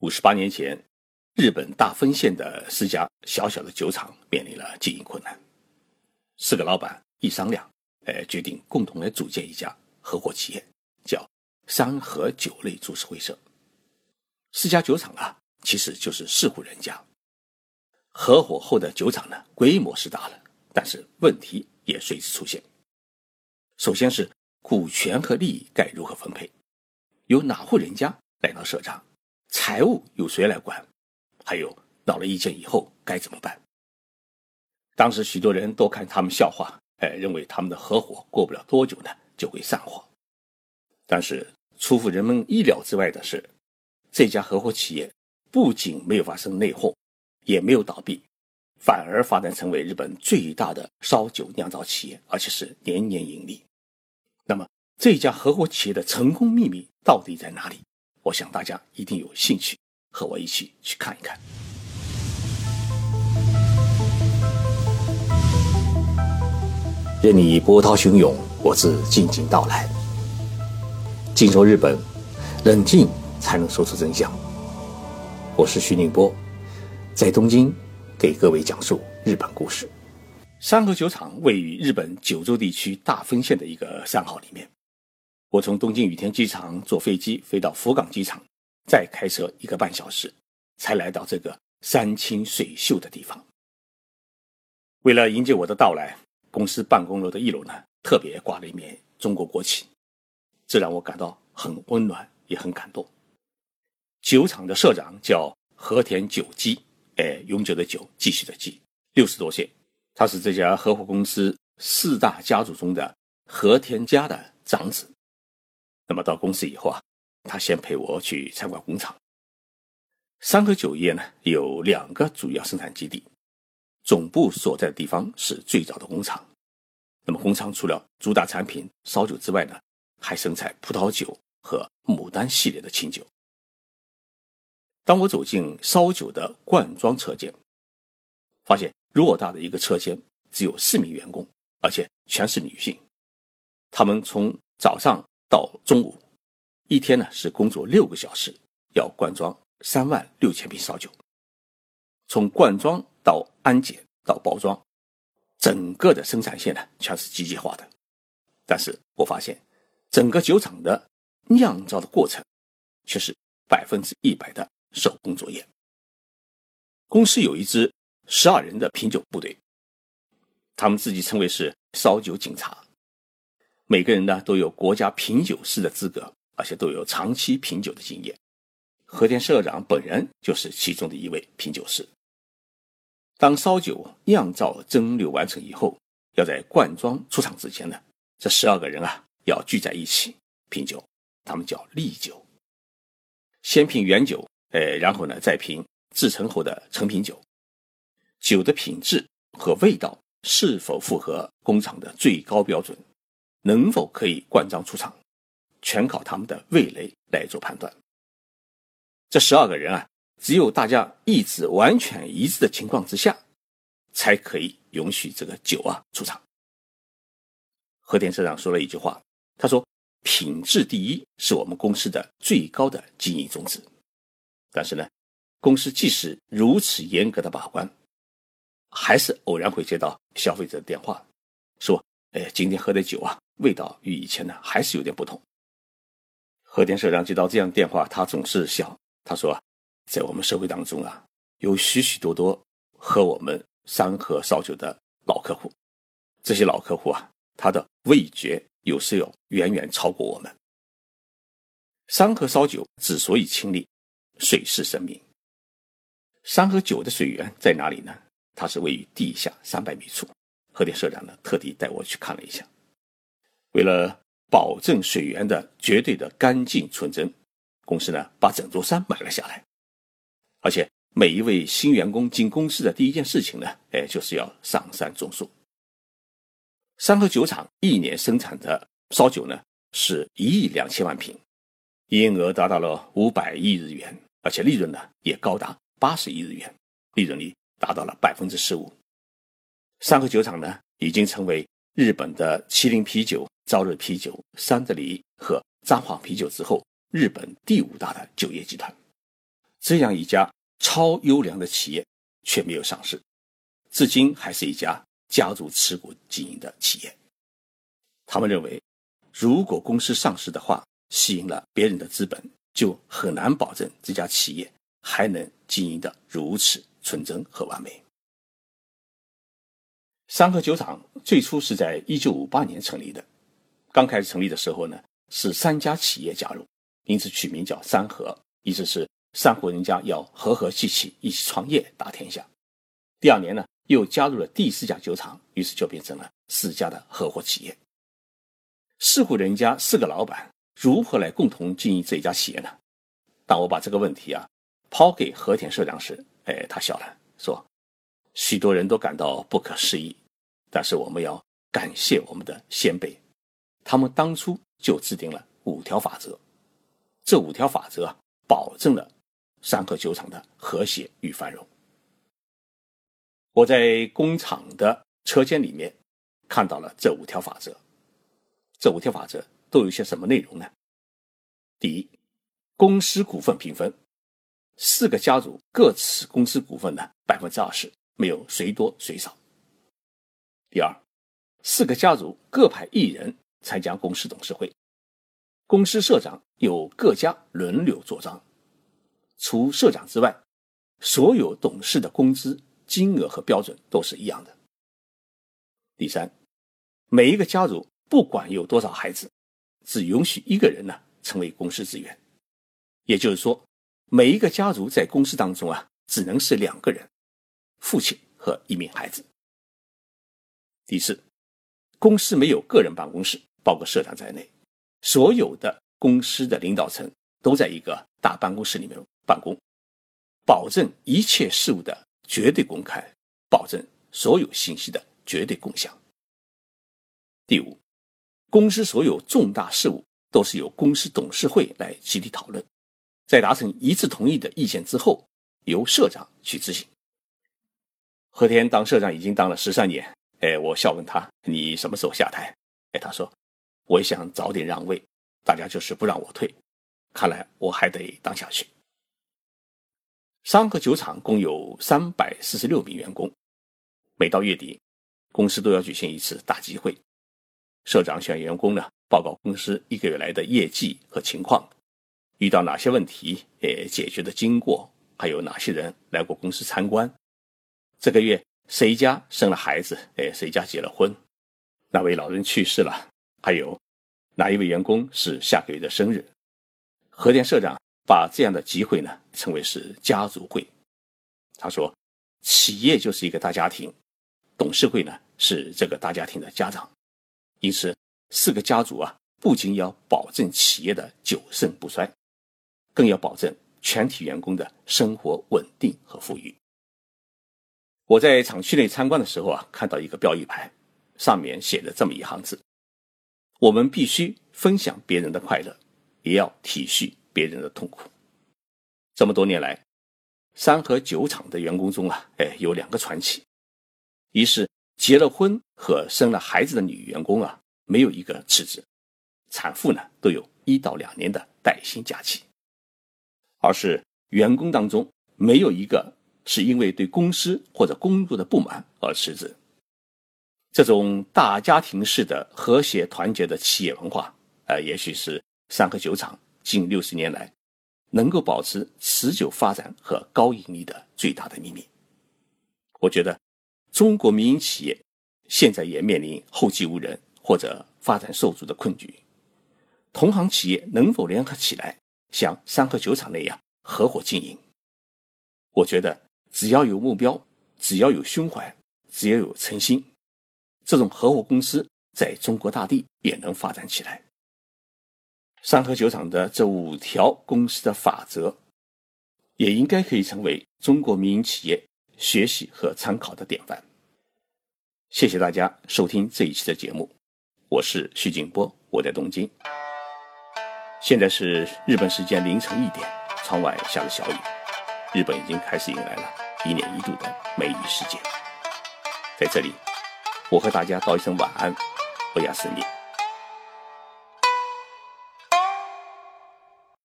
五十八年前，日本大分县的四家小小的酒厂面临了经营困难。四个老板一商量，哎，决定共同来组建一家合伙企业，叫三和酒类株式会社。四家酒厂啊，其实就是四户人家。合伙后的酒厂呢，规模是大了，但是问题也随之出现。首先是股权和利益该如何分配，由哪户人家来当社长？财务由谁来管？还有闹了意见以后该怎么办？当时许多人都看他们笑话，哎，认为他们的合伙过不了多久呢就会散伙。但是出乎人们意料之外的是，这家合伙企业不仅没有发生内讧，也没有倒闭，反而发展成为日本最大的烧酒酿造企业，而且是年年盈利。那么这家合伙企业的成功秘密到底在哪里？我想大家一定有兴趣和我一起去看一看。任你波涛汹涌，我自静静到来。静说日本，冷静才能说出真相。我是徐宁波，在东京给各位讲述日本故事。山河酒厂位于日本九州地区大分县的一个山号里面。我从东京羽田机场坐飞机飞到福冈机场，再开车一个半小时，才来到这个山清水秀的地方。为了迎接我的到来，公司办公楼的一楼呢，特别挂了一面中国国旗，这让我感到很温暖，也很感动。酒厂的社长叫和田久基，哎，永久的久，继续的继，六十多岁，他是这家合伙公司四大家族中的和田家的长子。那么到公司以后啊，他先陪我去参观工厂。三和酒业呢有两个主要生产基地，总部所在的地方是最早的工厂。那么工厂除了主打产品烧酒之外呢，还生产葡萄酒和牡丹系列的清酒。当我走进烧酒的灌装车间，发现偌大的一个车间只有四名员工，而且全是女性。他们从早上。到中午，一天呢是工作六个小时，要灌装三万六千瓶烧酒。从灌装到安检到包装，整个的生产线呢全是机械化的。但是我发现，整个酒厂的酿造的过程却是百分之一百的手工作业。公司有一支十二人的品酒部队，他们自己称为是烧酒警察。每个人呢都有国家品酒师的资格，而且都有长期品酒的经验。和田社长本人就是其中的一位品酒师。当烧酒酿造蒸馏完成以后，要在灌装出厂之前呢，这十二个人啊要聚在一起品酒，他们叫立酒。先品原酒，呃，然后呢再品制成后的成品酒。酒的品质和味道是否符合工厂的最高标准？能否可以灌装出厂，全靠他们的味蕾来做判断。这十二个人啊，只有大家意志完全一致的情况之下，才可以允许这个酒啊出厂。和田社长说了一句话，他说：“品质第一是我们公司的最高的经营宗旨。”但是呢，公司即使如此严格的把关，还是偶然会接到消费者的电话，说：“哎，今天喝的酒啊。”味道与以前呢还是有点不同。和田社长接到这样电话，他总是笑。他说：“在我们社会当中啊，有许许多多喝我们山河烧酒的老客户。这些老客户啊，他的味觉有时要远远超过我们。山河烧酒之所以清丽，水是生命。山河酒的水源在哪里呢？它是位于地下三百米处。和田社长呢，特地带我去看了一下。”为了保证水源的绝对的干净纯真，公司呢把整座山买了下来，而且每一位新员工进公司的第一件事情呢，哎，就是要上山种树。山河酒厂一年生产的烧酒呢是一亿两千万瓶，营业额达到了五百亿日元，而且利润呢也高达八十亿日元，利润率达到了百分之十五。山河酒厂呢已经成为日本的麒麟啤酒。朝日啤酒、三得利和札幌啤酒之后，日本第五大的酒业集团。这样一家超优良的企业却没有上市，至今还是一家家族持股经营的企业。他们认为，如果公司上市的话，吸引了别人的资本，就很难保证这家企业还能经营的如此纯真和完美。三和酒厂最初是在一九五八年成立的，刚开始成立的时候呢，是三家企业加入，因此取名叫三和，意思是三户人家要和和气气一起创业打天下。第二年呢，又加入了第四家酒厂，于是就变成了四家的合伙企业。四户人家四个老板如何来共同经营这一家企业呢？当我把这个问题啊抛给和田社长时，哎，他笑了，说。许多人都感到不可思议，但是我们要感谢我们的先辈，他们当初就制定了五条法则，这五条法则，保证了三和酒厂的和谐与繁荣。我在工厂的车间里面看到了这五条法则，这五条法则都有些什么内容呢？第一，公司股份平分，四个家族各持公司股份的百分之二十。没有谁多谁少。第二，四个家族各派一人参加公司董事会，公司社长由各家轮流做章，除社长之外，所有董事的工资金额和标准都是一样的。第三，每一个家族不管有多少孩子，只允许一个人呢成为公司职员，也就是说，每一个家族在公司当中啊，只能是两个人。父亲和一名孩子。第四，公司没有个人办公室，包括社长在内，所有的公司的领导层都在一个大办公室里面办公，保证一切事务的绝对公开，保证所有信息的绝对共享。第五，公司所有重大事务都是由公司董事会来集体讨论，在达成一致同意的意见之后，由社长去执行。和田当社长已经当了十三年，哎，我笑问他：“你什么时候下台？”哎，他说：“我也想早点让位，大家就是不让我退，看来我还得当下去。”三和酒厂共有三百四十六名员工，每到月底，公司都要举行一次大集会，社长向员工呢报告公司一个月来的业绩和情况，遇到哪些问题，诶，解决的经过，还有哪些人来过公司参观。这个月谁家生了孩子？哎，谁家结了婚？哪位老人去世了？还有哪一位员工是下个月的生日？核电社长把这样的机会呢称为是家族会。他说，企业就是一个大家庭，董事会呢是这个大家庭的家长，因此四个家族啊不仅要保证企业的久盛不衰，更要保证全体员工的生活稳定和富裕。我在厂区内参观的时候啊，看到一个标语牌，上面写着这么一行字：“我们必须分享别人的快乐，也要体恤别人的痛苦。”这么多年来，三和酒厂的员工中啊，哎，有两个传奇：一是结了婚和生了孩子的女员工啊，没有一个辞职，产妇呢都有一到两年的带薪假期；二是员工当中没有一个。是因为对公司或者工作的不满而辞职。这种大家庭式的和谐团结的企业文化，呃，也许是三和酒厂近六十年来能够保持持久发展和高盈利的最大的秘密。我觉得，中国民营企业现在也面临后继无人或者发展受阻的困局。同行企业能否联合起来，像三和酒厂那样合伙经营？我觉得。只要有目标，只要有胸怀，只要有诚心，这种合伙公司在中国大地也能发展起来。三和酒厂的这五条公司的法则，也应该可以成为中国民营企业学习和参考的典范。谢谢大家收听这一期的节目，我是徐景波，我在东京。现在是日本时间凌晨一点，窗外下着小雨。日本已经开始迎来了一年一度的梅雨时节，在这里，我和大家道一声晚安，欧亚思念。